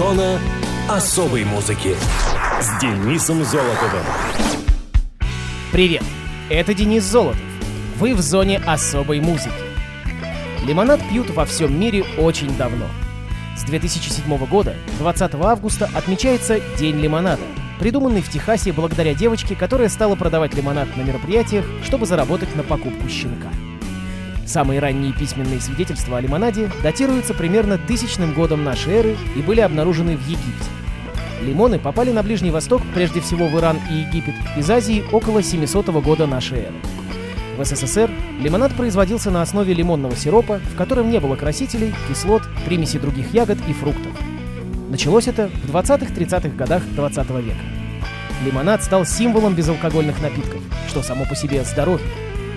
Зона особой музыки с Денисом Золотовым. Привет, это Денис Золотов. Вы в зоне особой музыки. Лимонад пьют во всем мире очень давно. С 2007 года, 20 августа, отмечается День лимонада, придуманный в Техасе благодаря девочке, которая стала продавать лимонад на мероприятиях, чтобы заработать на покупку щенка. Самые ранние письменные свидетельства о лимонаде датируются примерно тысячным годом нашей эры и были обнаружены в Египте. Лимоны попали на Ближний Восток, прежде всего в Иран и Египет, из Азии около 700 года нашей эры. В СССР лимонад производился на основе лимонного сиропа, в котором не было красителей, кислот, примесей других ягод и фруктов. Началось это в 20-30-х годах 20 века. Лимонад стал символом безалкогольных напитков, что само по себе здоровье.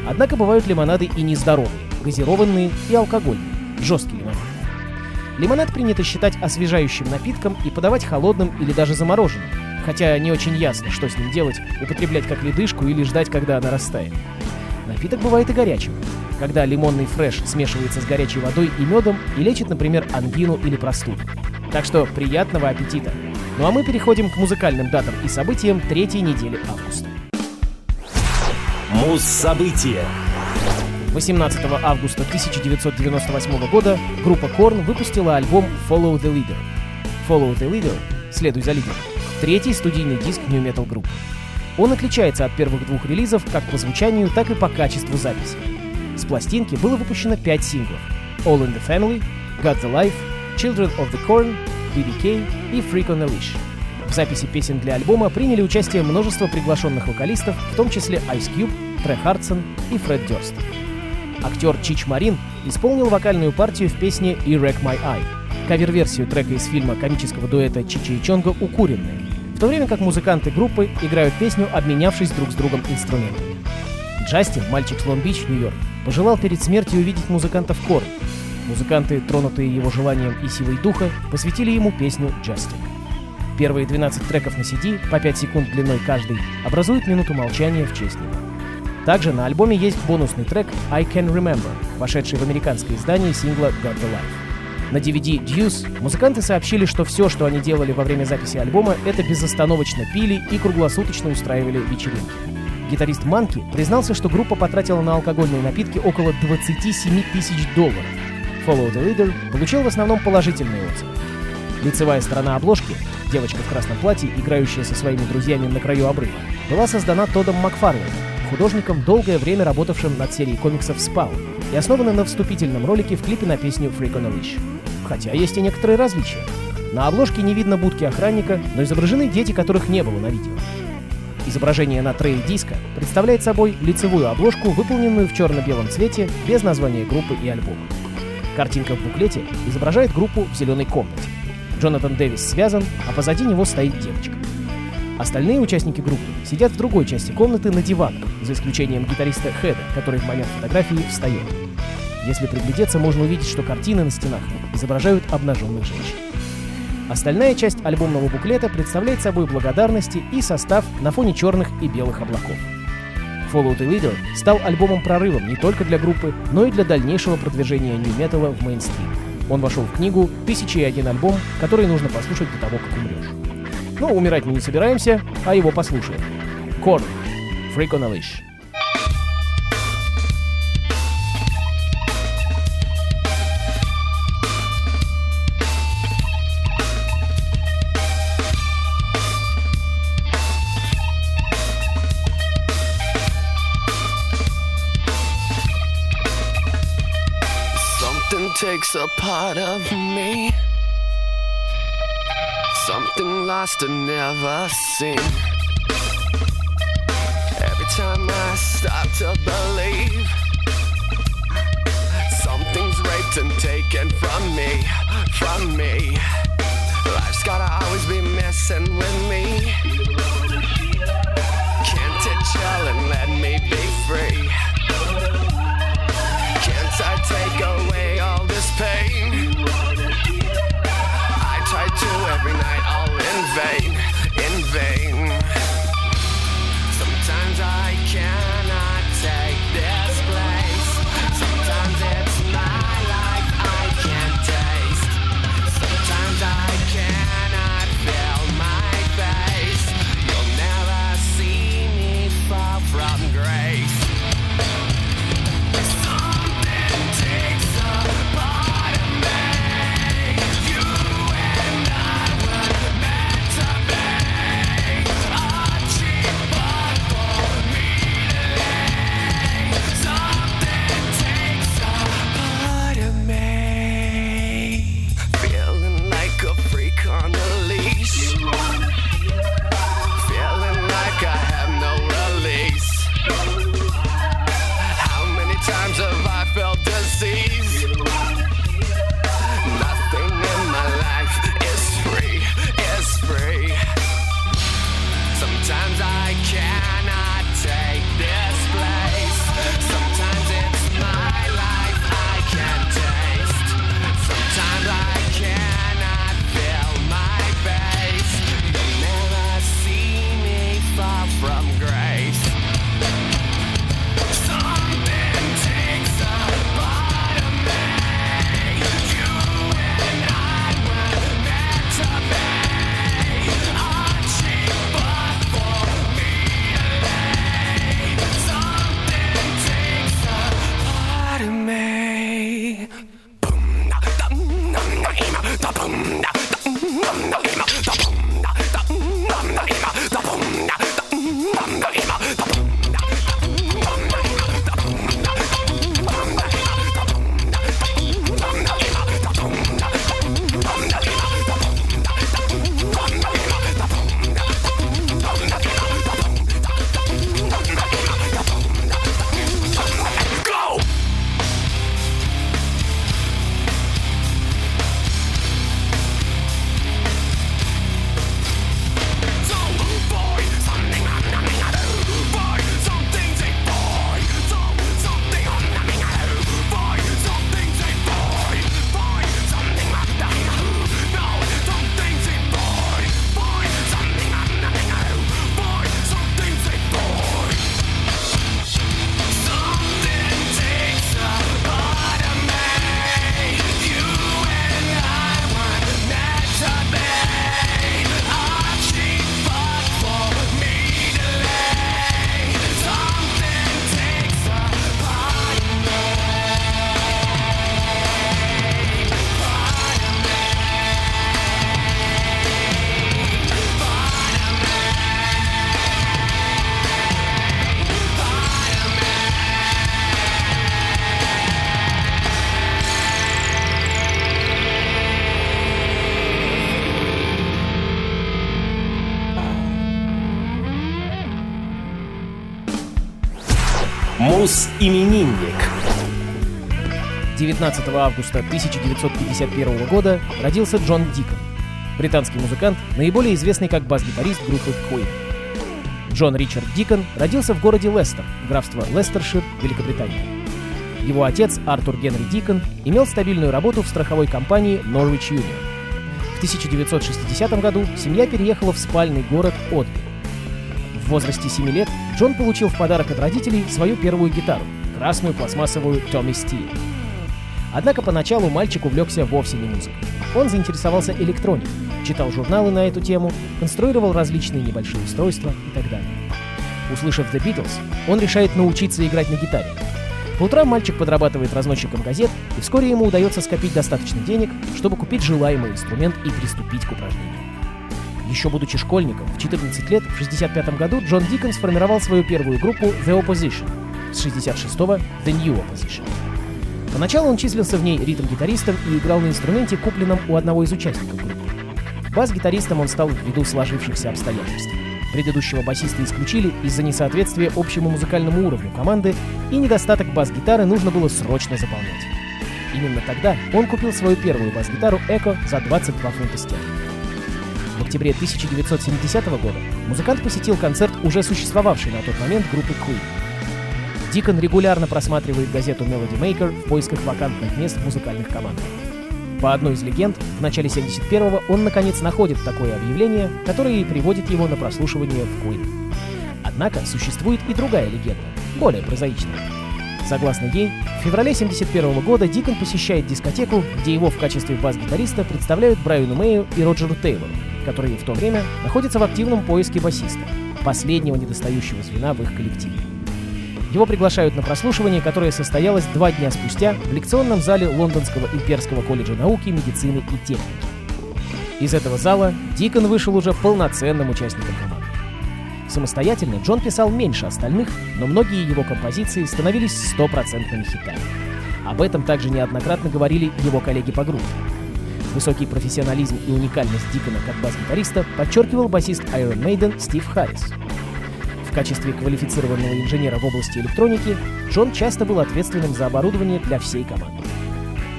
Однако бывают лимонады и нездоровые, газированные и алкогольные, жесткий лимонад. Лимонад принято считать освежающим напитком и подавать холодным или даже замороженным, хотя не очень ясно, что с ним делать, употреблять как ледышку или ждать, когда она растает. Напиток бывает и горячим, когда лимонный фреш смешивается с горячей водой и медом и лечит, например, ангину или простуду. Так что приятного аппетита! Ну а мы переходим к музыкальным датам и событиям третьей недели августа. Муз-события. 18 августа 1998 года группа Korn выпустила альбом Follow the Leader. Follow the Leader — «Следуй за лидером» — третий студийный диск New Metal группы. Он отличается от первых двух релизов как по звучанию, так и по качеству записи. С пластинки было выпущено пять синглов All in the Family, Got the Life, Children of the Corn, BBK и Freak on a Leash. В записи песен для альбома приняли участие множество приглашенных вокалистов, в том числе Ice Cube, Трэ Хартсон и Фред Дёрст. Актер Чич Марин исполнил вокальную партию в песне «Earache My Eye», кавер-версию трека из фильма комического дуэта Чичи и Чонга «Укуренные», в то время как музыканты группы играют песню, обменявшись друг с другом инструментами. Джастин, мальчик с Лонг-Бич, Нью-Йорк, пожелал перед смертью увидеть музыкантов Korn. Музыканты, тронутые его желанием и силой духа, посвятили ему песню «Джастин». Первые 12 треков на CD, по 5 секунд длиной каждый, образуют минуту молчания в честь него. Также на альбоме есть бонусный трек «I Can Remember», вошедший в американское издание сингла «Got the Life». На DVD «Deuce» музыканты сообщили, что все, что они делали во время записи альбома, это безостановочно пили и круглосуточно устраивали вечеринки. Гитарист Манки признался, что группа потратила на алкогольные напитки около 27 тысяч долларов. Follow the Leader получил в основном положительные отзывы. Лицевая сторона обложки, девочка в красном платье, играющая со своими друзьями на краю обрыва, была создана Тодом Макфарлейном, художником, долгое время работавшим над серией комиксов «Спаун», и основана на вступительном ролике в клипе на песню «Freak on a Leash». Хотя есть и некоторые различия. На обложке не видно будки охранника, но изображены дети, которых не было на видео. Изображение на трее диска представляет собой лицевую обложку, выполненную в черно-белом цвете, без названия группы и альбома. Картинка в буклете изображает группу в зеленой комнате. Джонатан Дэвис связан, а позади него стоит девочка. Остальные участники группы сидят в другой части комнаты на диванах, за исключением гитариста Хеда, который в момент фотографии встает. Если приглядеться, можно увидеть, что картины на стенах изображают обнаженных женщин. Остальная часть альбомного буклета представляет собой благодарности и состав на фоне черных и белых облаков. Follow the Leader стал альбомом-прорывом не только для группы, но и для дальнейшего продвижения нью-металла в мейнстрим. Он вошел в книгу «Тысяча и один альбом», который нужно послушать до того, как умрешь. Но умирать мы не собираемся, а его послушаем. Корн. Freak on a Leash. Takes a part of me. Something lost and never seen. Every time I start to believe something's raped and taken from me, from me. Life's gotta always be messing with me. wij. Блюз-именинник. 19 августа 1951 года родился Джон Дикон, британский музыкант, наиболее известный как бас-гитарист группы Queen. Джон Ричард Дикон родился в городе Лестер, графство Лестершир, Великобритания. Его отец, Артур Генри Дикон, имел стабильную работу в страховой компании Norwich Union. В 1960 году семья переехала в спальный город Одби. В возрасте 7 лет Джон получил в подарок от родителей свою первую гитару — красную пластмассовую Tommy Steele. Однако поначалу мальчик увлекся вовсе не музыкой. Он заинтересовался электроникой, читал журналы на эту тему, конструировал различные небольшие устройства и так далее. Услышав The Beatles, он решает научиться играть на гитаре. По утрам мальчик подрабатывает разносчиком газет, и вскоре ему удается скопить достаточно денег, чтобы купить желаемый инструмент и приступить к упражнению. Еще будучи школьником, в 14 лет, в 65 году Джон Дикон сформировал свою первую группу The Opposition, с 66-го The New Opposition. Поначалу он числился в ней ритм-гитаристом и играл на инструменте, купленном у одного из участников группы. Бас-гитаристом он стал ввиду сложившихся обстоятельств. Предыдущего басиста исключили из-за несоответствия общему музыкальному уровню команды, и недостаток бас-гитары нужно было срочно заполнять. Именно тогда он купил свою первую бас-гитару Echo за 22 фунта стерлингов. В октябре 1970 года музыкант посетил концерт уже существовавшей на тот момент группы Queen. Дикон регулярно просматривает газету Melody Maker в поисках вакантных мест в музыкальных командах. По одной из легенд, в начале 71-го он наконец находит такое объявление, которое и приводит его на прослушивание в Queen. Однако существует и другая легенда, более прозаичная. Согласно ей, в феврале 71 года Дикон посещает дискотеку, где его в качестве бас-гитариста представляют Брайану Мэю и Роджеру Тейлору, которые в то время находятся в активном поиске басиста, последнего недостающего звена в их коллективе. Его приглашают на прослушивание, которое состоялось два дня спустя в лекционном зале Лондонского имперского колледжа науки, медицины и техники. Из этого зала Дикон вышел уже полноценным участником команды. Самостоятельно Джон писал меньше остальных, но многие его композиции становились стопроцентными хитами. Об этом также неоднократно говорили его коллеги по группе. Высокий профессионализм и уникальность Дикона как бас-гитариста подчеркивал басист Iron Maiden Стив Харрис. В качестве квалифицированного инженера в области электроники Джон часто был ответственным за оборудование для всей команды.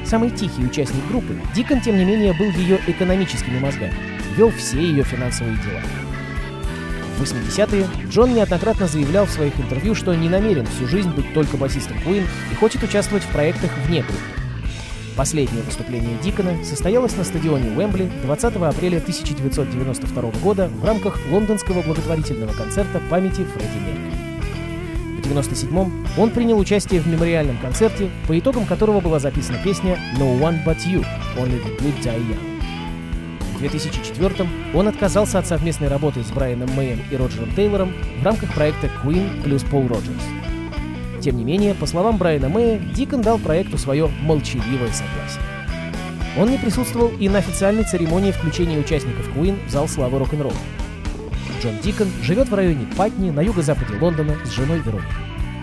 Самый тихий участник группы, Дикон, тем не менее, был ее экономическими мозгами, вел все ее финансовые дела. В 80-е Джон неоднократно заявлял в своих интервью, что не намерен всю жизнь быть только басистом Queen и хочет участвовать в проектах вне группы. Последнее выступление Дикона состоялось на стадионе Уэмбли 20 апреля 1992 года в рамках лондонского благотворительного концерта памяти Фредди Меркьюри. В 1997-м он принял участие в мемориальном концерте, по итогам которого была записана песня «No One But You» «Only the Good Die Young». В 2004 он отказался от совместной работы с Брайаном Мэем и Роджером Тейлором в рамках проекта Queen плюс Пол Роджерс. Тем не менее, по словам Брайана Мэя, Дикон дал проекту свое молчаливое согласие. Он не присутствовал и на официальной церемонии включения участников Queen в зал славы рок-н-ролла. Джон Дикон живет в районе Патни на юго-западе Лондона с женой Вероникой.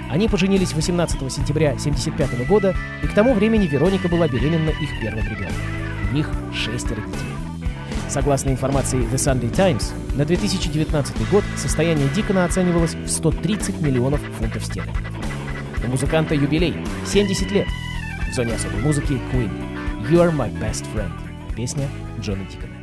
Они поженились 18 сентября 1975 года, и к тому времени Вероника была беременна их первым ребенком. У них шестеро детей. Согласно информации The Sunday Times, на 2019 год состояние Дикона оценивалось в 130 миллионов фунтов стерлингов. У музыканта юбилей — 70 лет. В зоне особой музыки Queen. You are my best friend. Песня Джона Дикона.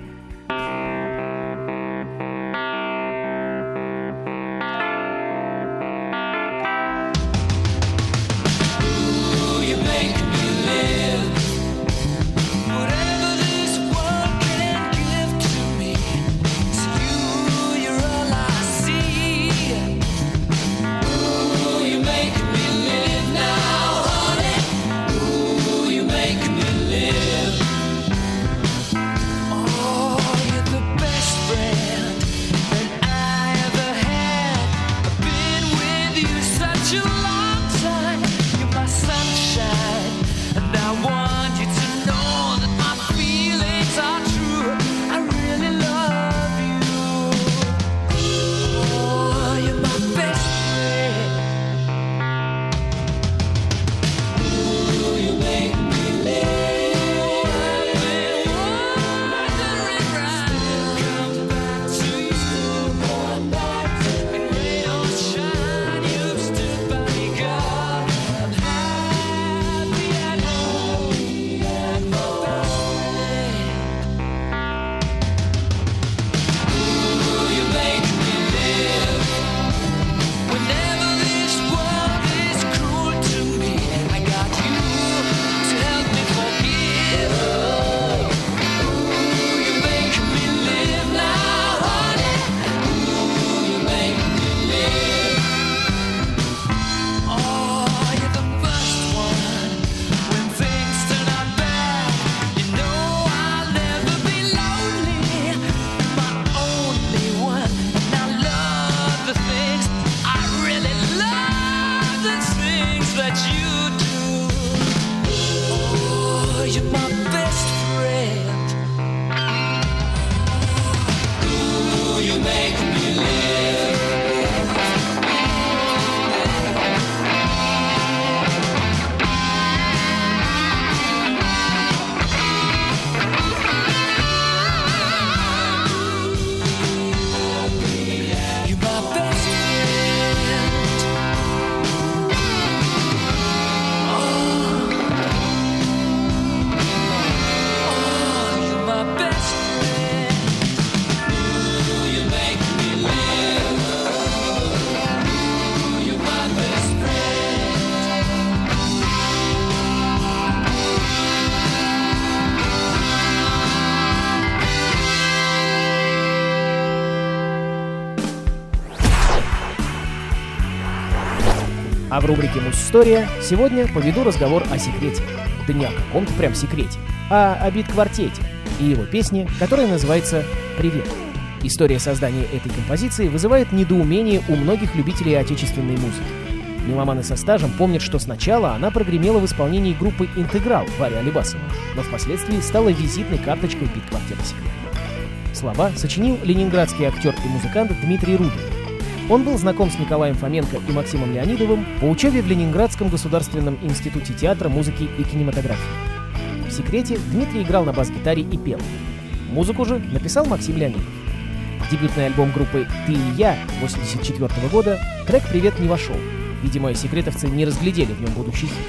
Рубрике «Муз-история» сегодня поведу разговор о секрете. Да не о каком-то прям секрете, а о бит-квартете и его песне, которая называется «Привет». История создания этой композиции вызывает недоумение у многих любителей отечественной музыки. Меломаны со стажем помнят, что сначала она прогремела в исполнении группы «Интеграл» Варя Алибасова, но впоследствии стала визитной карточкой бит-квартета «Секрет». Слова сочинил ленинградский актер и музыкант Дмитрий Рубин. Он был знаком с Николаем Фоменко и Максимом Леонидовым по учебе в Ленинградском государственном институте театра, музыки и кинематографии. В «Секрете» Дмитрий играл на бас-гитаре и пел. Музыку же написал Максим Леонидов. Дебютный альбом группы «Ты и я» 84 года трек «Привет» не вошел. Видимо, секретовцы не разглядели в нем будущий хит.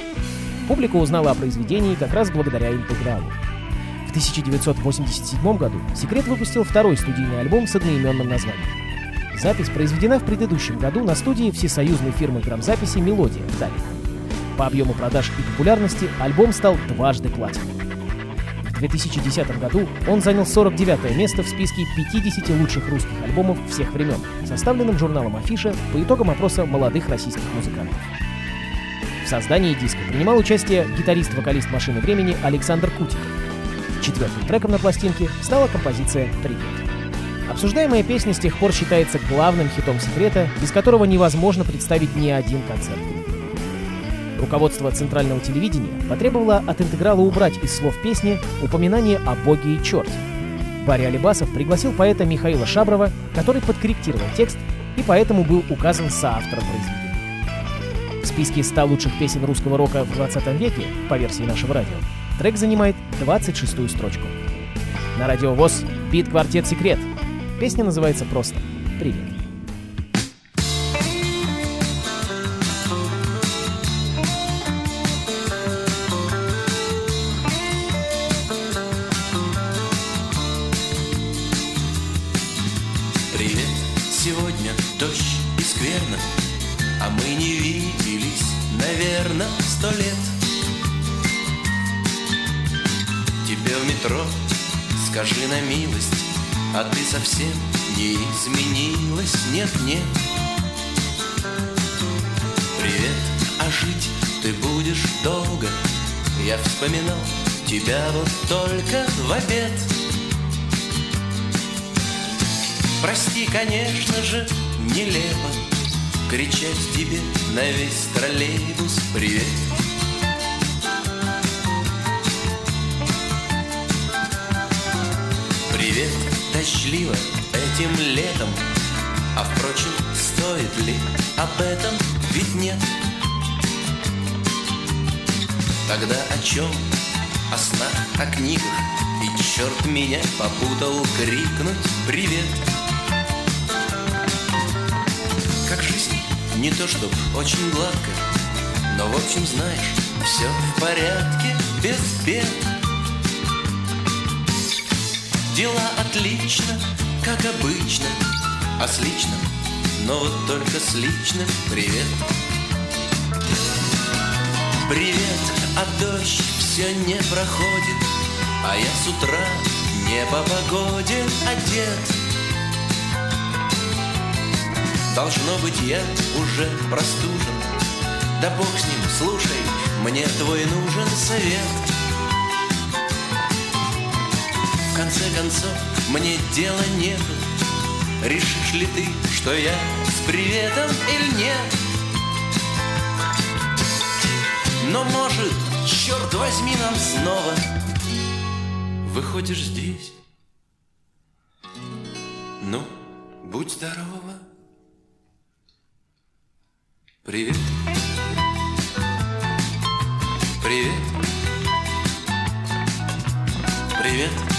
Публика узнала о произведении как раз благодаря интегралу. В 1987 году «Секрет» выпустил второй студийный альбом с одноименным названием. Запись произведена в предыдущем году на студии всесоюзной фирмы грамзаписи «Мелодия» в Таллине. По объему продаж и популярности альбом стал дважды платиновым. В 2010 году он занял 49 место в списке 50 лучших русских альбомов всех времен, составленном журналом «Афиша» по итогам опроса молодых российских музыкантов. В создании диска принимал участие гитарист-вокалист «Машины времени» Александр Кутиков. Четвертым треком на пластинке стала композиция «Привет». Обсуждаемая песня с тех пор считается главным хитом секрета, без которого невозможно представить ни один концерт. Руководство центрального телевидения потребовало от интеграла убрать из слов песни упоминание о боге и черте. Барри Алибасов пригласил поэта Михаила Шаброва, который подкорректировал текст и поэтому был указан соавтором произведения. В списке 100 лучших песен русского рока в 20 веке, по версии нашего радио, трек занимает 26-ю строчку. На радио ВОЗ бит-квартет «Секрет». Песня называется просто «Привет». Привет, сегодня дождь скверно, А мы не виделись, наверное, сто лет. Тебе в метро скажи на милость, А ты совсем не изменилась, нет-нет. Привет, а жить ты будешь долго, Я вспоминал тебя вот только в обед. Прости, конечно же, нелепо Кричать тебе на весь троллейбус привет Дождливо этим летом. А впрочем, стоит ли об этом? Ведь нет. Тогда о чем? О снах, о книгах. И черт меня попутал крикнуть привет. Как жизнь, не то чтоб очень гладко. Но в общем знаешь, все в порядке, без бед Дела отлично, как обычно А с личным, но вот только с личным привет. Привет, а дождь все не проходит А я с утра не по погоде одет. Должно быть, я уже простужен Да бог с ним, слушай, мне твой нужен совет конце концов, мне дела нету Решишь ли ты, что я с приветом или нет? Но может, черт возьми, нам снова Выходишь здесь. Ну, будь здорова. Привет. Привет. Привет